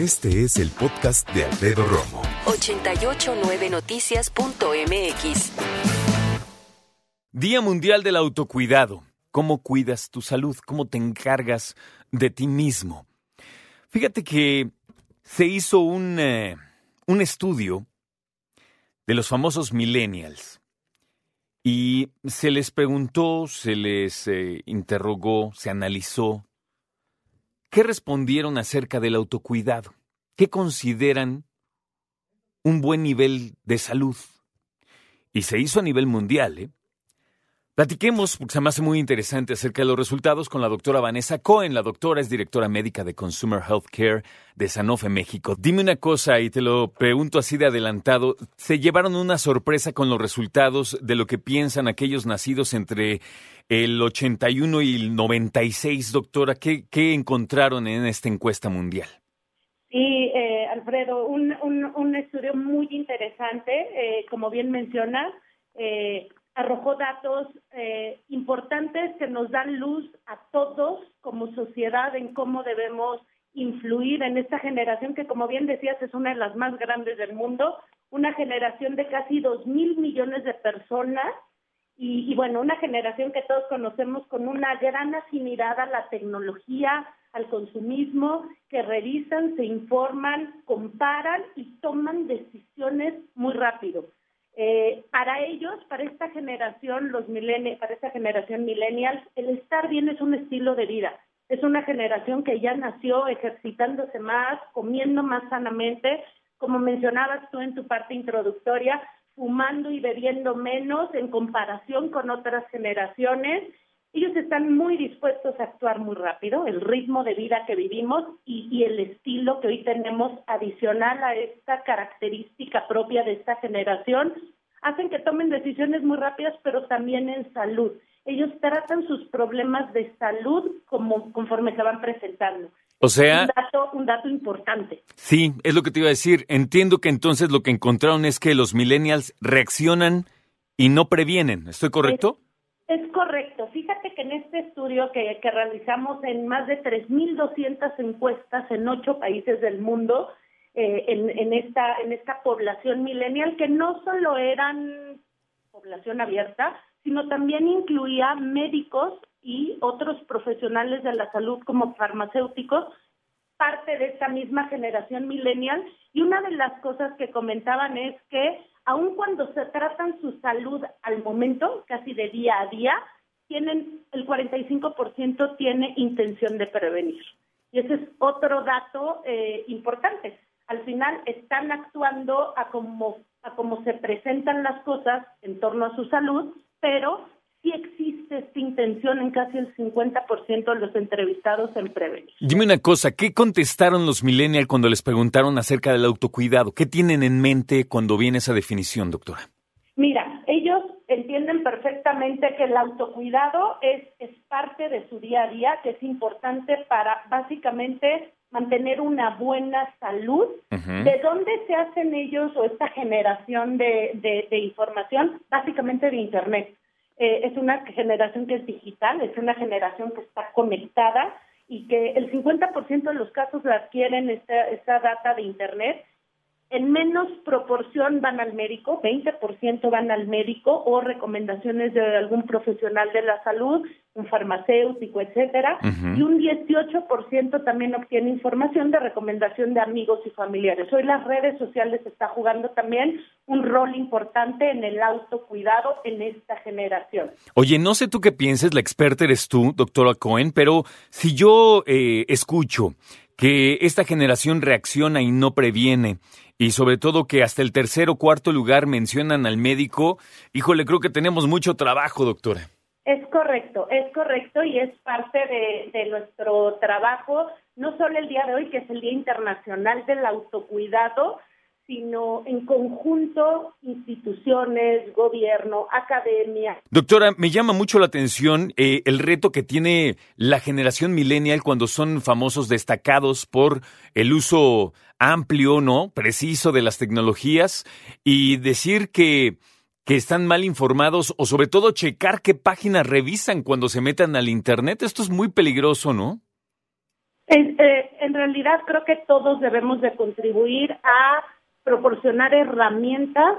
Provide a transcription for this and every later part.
Este es el podcast de Alfredo Romo. 889noticias.mx. Día Mundial del Autocuidado. ¿Cómo cuidas tu salud? ¿Cómo te encargas de ti mismo? Fíjate que se hizo un, eh, un estudio de los famosos millennials y se les preguntó, se les eh, interrogó, se analizó ¿Qué respondieron acerca del autocuidado? ¿Qué consideran un buen nivel de salud? Y se hizo a nivel mundial, ¿eh? Platiquemos, porque se me hace muy interesante acerca de los resultados con la doctora Vanessa Cohen. La doctora es directora médica de Consumer Healthcare de Sanofi México. Dime una cosa y te lo pregunto así de adelantado. ¿Se llevaron una sorpresa con los resultados de lo que piensan aquellos nacidos entre el 81 y el 96, doctora? ¿Qué, qué encontraron en esta encuesta mundial? Sí, eh, Alfredo, un, un, estudio muy interesante, eh, como bien mencionas. Eh, arrojó datos eh, importantes que nos dan luz a todos como sociedad en cómo debemos influir en esta generación que, como bien decías, es una de las más grandes del mundo, una generación de casi dos mil millones de personas y, y, bueno, una generación que todos conocemos con una gran afinidad a la tecnología, al consumismo, que revisan, se informan, comparan y toman decisiones muy rápido. Eh, para ellos, para esta generación, los para esta generación millennials, el estar bien es un estilo de vida. Es una generación que ya nació ejercitándose más, comiendo más sanamente, como mencionabas tú en tu parte introductoria, fumando y bebiendo menos en comparación con otras generaciones. Ellos están muy dispuestos a actuar muy rápido, el ritmo de vida que vivimos y, y el estilo que hoy tenemos adicional a esta característica propia de esta generación hacen que tomen decisiones muy rápidas, pero también en salud. Ellos tratan sus problemas de salud como conforme se van presentando. O sea, un dato, un dato importante. Sí, es lo que te iba a decir. Entiendo que entonces lo que encontraron es que los millennials reaccionan y no previenen. ¿Estoy correcto? Es, es correcto. Fíjate en este estudio que, que realizamos en más de 3.200 encuestas en ocho países del mundo, eh, en, esta, en esta población millennial, que no solo eran población abierta, sino también incluía médicos y otros profesionales de la salud como farmacéuticos, parte de esta misma generación millennial. Y una de las cosas que comentaban es que aun cuando se tratan su salud al momento, casi de día a día, tienen el 45% tiene intención de prevenir. Y ese es otro dato eh, importante al final están actuando a como, a como se presentan las cosas en torno a su salud, pero sí existe esta intención en casi el 50% de los entrevistados en prevenir. Dime una cosa, ¿qué contestaron los millennials cuando les preguntaron acerca del autocuidado? ¿Qué tienen en mente cuando viene esa definición, doctora? Entienden perfectamente que el autocuidado es, es parte de su día a día, que es importante para básicamente mantener una buena salud. ¿De dónde se hacen ellos o esta generación de, de, información? Básicamente de Internet. Eh, es una generación que es digital, es una generación que está conectada y que el 50% de los casos la adquieren esta, esta data de Internet en menos proporción van al médico, 20% van al médico o recomendaciones de algún profesional de la salud, un farmacéutico, etcétera, y un 18% también obtiene información de recomendación de amigos y familiares. Hoy las redes sociales están jugando también un rol importante en el autocuidado en esta generación. Oye, no sé tú qué pienses, la experta eres tú, doctora Cohen, pero si yo eh, escucho que esta generación reacciona y no previene, y sobre todo que hasta el tercer o cuarto lugar mencionan al médico, híjole, creo que tenemos mucho trabajo, doctora. Es correcto, es correcto y es parte de, de, nuestro trabajo, no solo el día de hoy, que es el Día Internacional del Autocuidado, sino en conjunto instituciones, gobierno, academia. Doctora, me llama mucho la atención eh, el reto que tiene la generación millennial cuando son famosos destacados por el uso amplio, ¿no? Preciso de las tecnologías y decir que que están mal informados o sobre todo checar qué páginas revisan cuando se metan al Internet. Esto es muy peligroso, ¿no? Eh, en realidad creo que todos debemos de contribuir a proporcionar herramientas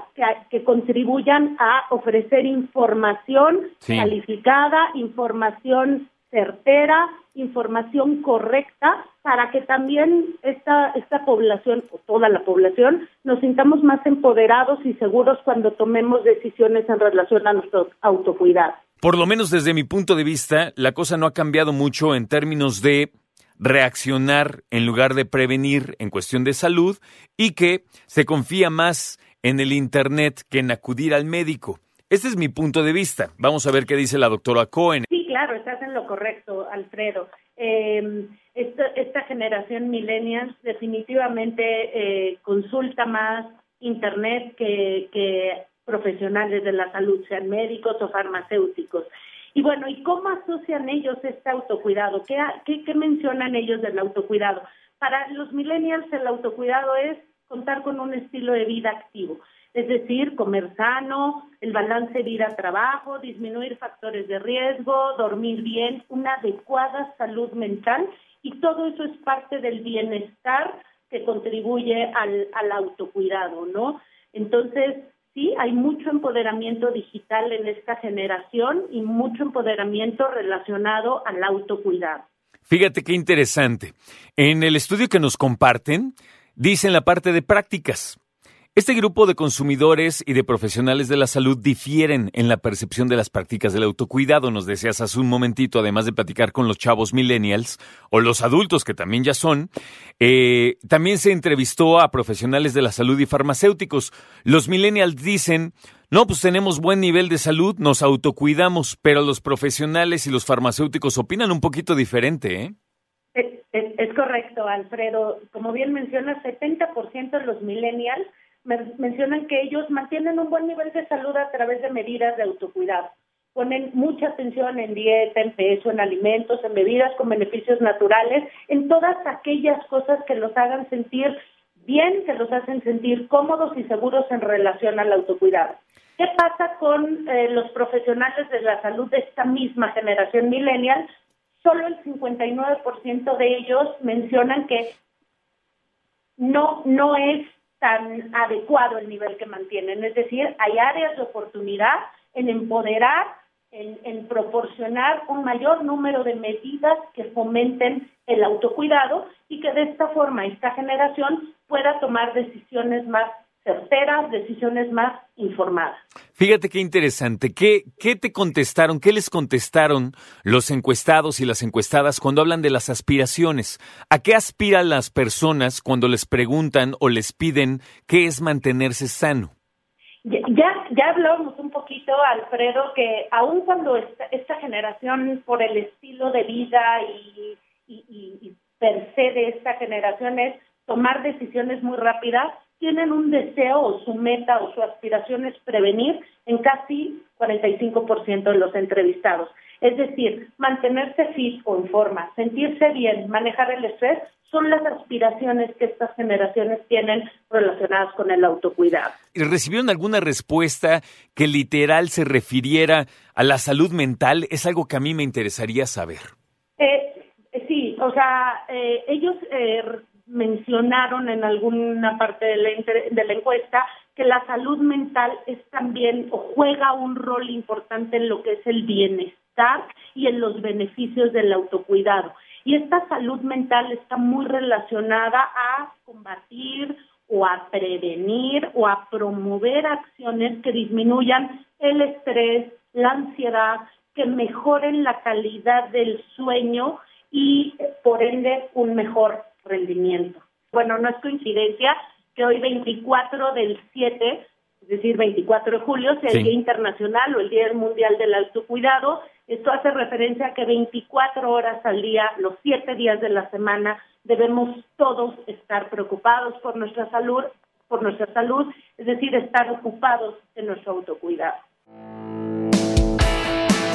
que, contribuyan a ofrecer información calificada, información certera, información correcta, para que también esta, esta población, o toda la población, nos sintamos más empoderados y seguros cuando tomemos decisiones en relación a nuestro autocuidado. Por lo menos desde mi punto de vista, la cosa no ha cambiado mucho en términos de reaccionar en lugar de prevenir en cuestión de salud y que se confía más en el Internet que en acudir al médico. Este es mi punto de vista. Vamos a ver qué dice la doctora Cohen. Sí, claro, estás en lo correcto, Alfredo. Em, esta, generación millennials definitivamente eh, consulta más Internet que, que profesionales de la salud, sean médicos o farmacéuticos. Y bueno, ¿y cómo asocian ellos este autocuidado? ¿Qué, qué, mencionan ellos del autocuidado? Para los millennials el autocuidado es contar con un estilo de vida activo, es decir, comer sano, el balance vida-trabajo, disminuir factores de riesgo, dormir bien, una adecuada salud mental y todo eso es parte del bienestar que contribuye al, al autocuidado, ¿no? Entonces, sí, hay mucho empoderamiento digital en esta generación y mucho empoderamiento relacionado al autocuidado. Fíjate qué interesante. En el estudio que nos comparten, dicen la parte de prácticas. Este grupo de consumidores y de profesionales de la salud difieren en la percepción de las prácticas del autocuidado, nos decías hace un momentito, además de platicar con los chavos millennials o los adultos que también ya son. Eh, también se entrevistó a profesionales de la salud y farmacéuticos. Los millennials dicen, no, pues tenemos buen nivel de salud, nos autocuidamos, pero los profesionales y los farmacéuticos opinan un poquito diferente, ¿eh? Es, es correcto, Alfredo. Como bien mencionas, 70% de los millennials mencionan que ellos mantienen un buen nivel de salud a través de medidas de autocuidado. Ponen mucha atención en dieta, en peso, en alimentos, en bebidas con beneficios naturales, en todas aquellas cosas que los hagan sentir bien, que los hacen sentir cómodos y seguros en relación al autocuidado. ¿Qué pasa con eh, los profesionales de la salud de esta misma generación millennial? Solo el 59% de ellos mencionan que no, no es tan adecuado el nivel que mantienen. Es decir, hay áreas de oportunidad en empoderar, en, proporcionar un mayor número de medidas que fomenten el autocuidado y que de esta forma esta generación pueda tomar decisiones más certeras, decisiones más informadas. Fíjate qué interesante. ¿Qué, ¿Qué te contestaron? ¿Qué les contestaron los encuestados y las encuestadas cuando hablan de las aspiraciones? ¿A qué aspiran las personas cuando les preguntan o les piden qué es mantenerse sano? Ya, ya hablábamos un poquito, Alfredo, que aun cuando esta, esta generación, por el estilo de vida y, y, y per se de esta generación es tomar decisiones muy rápidas, tienen un deseo o su meta o su aspiración es prevenir en casi 45% de los entrevistados. Es decir, mantenerse fit o en forma, sentirse bien, manejar el estrés, son las aspiraciones que estas generaciones tienen relacionadas con el autocuidado. ¿Recibieron alguna respuesta que literal se refiriera a la salud mental? Es algo que a mí me interesaría saber. Eh, sí, o sea, eh, ellos eh, mencionaron en alguna parte de la, encuesta que la salud mental es también o juega un rol importante en lo que es el bienestar y en los beneficios del autocuidado. Y esta salud mental está muy relacionada a combatir o a prevenir o a promover acciones que disminuyan el estrés, la ansiedad, que mejoren la calidad del sueño y por ende un mejor rendimiento. Bueno, no es coincidencia que hoy 24 del 7, es decir, 24 de julio, sea el Día Internacional o el Día Mundial del Autocuidado. Esto hace referencia a que 24 horas al día, los 7 días de la semana, debemos todos estar preocupados por nuestra salud, por nuestra salud, es decir, estar ocupados en nuestro autocuidado.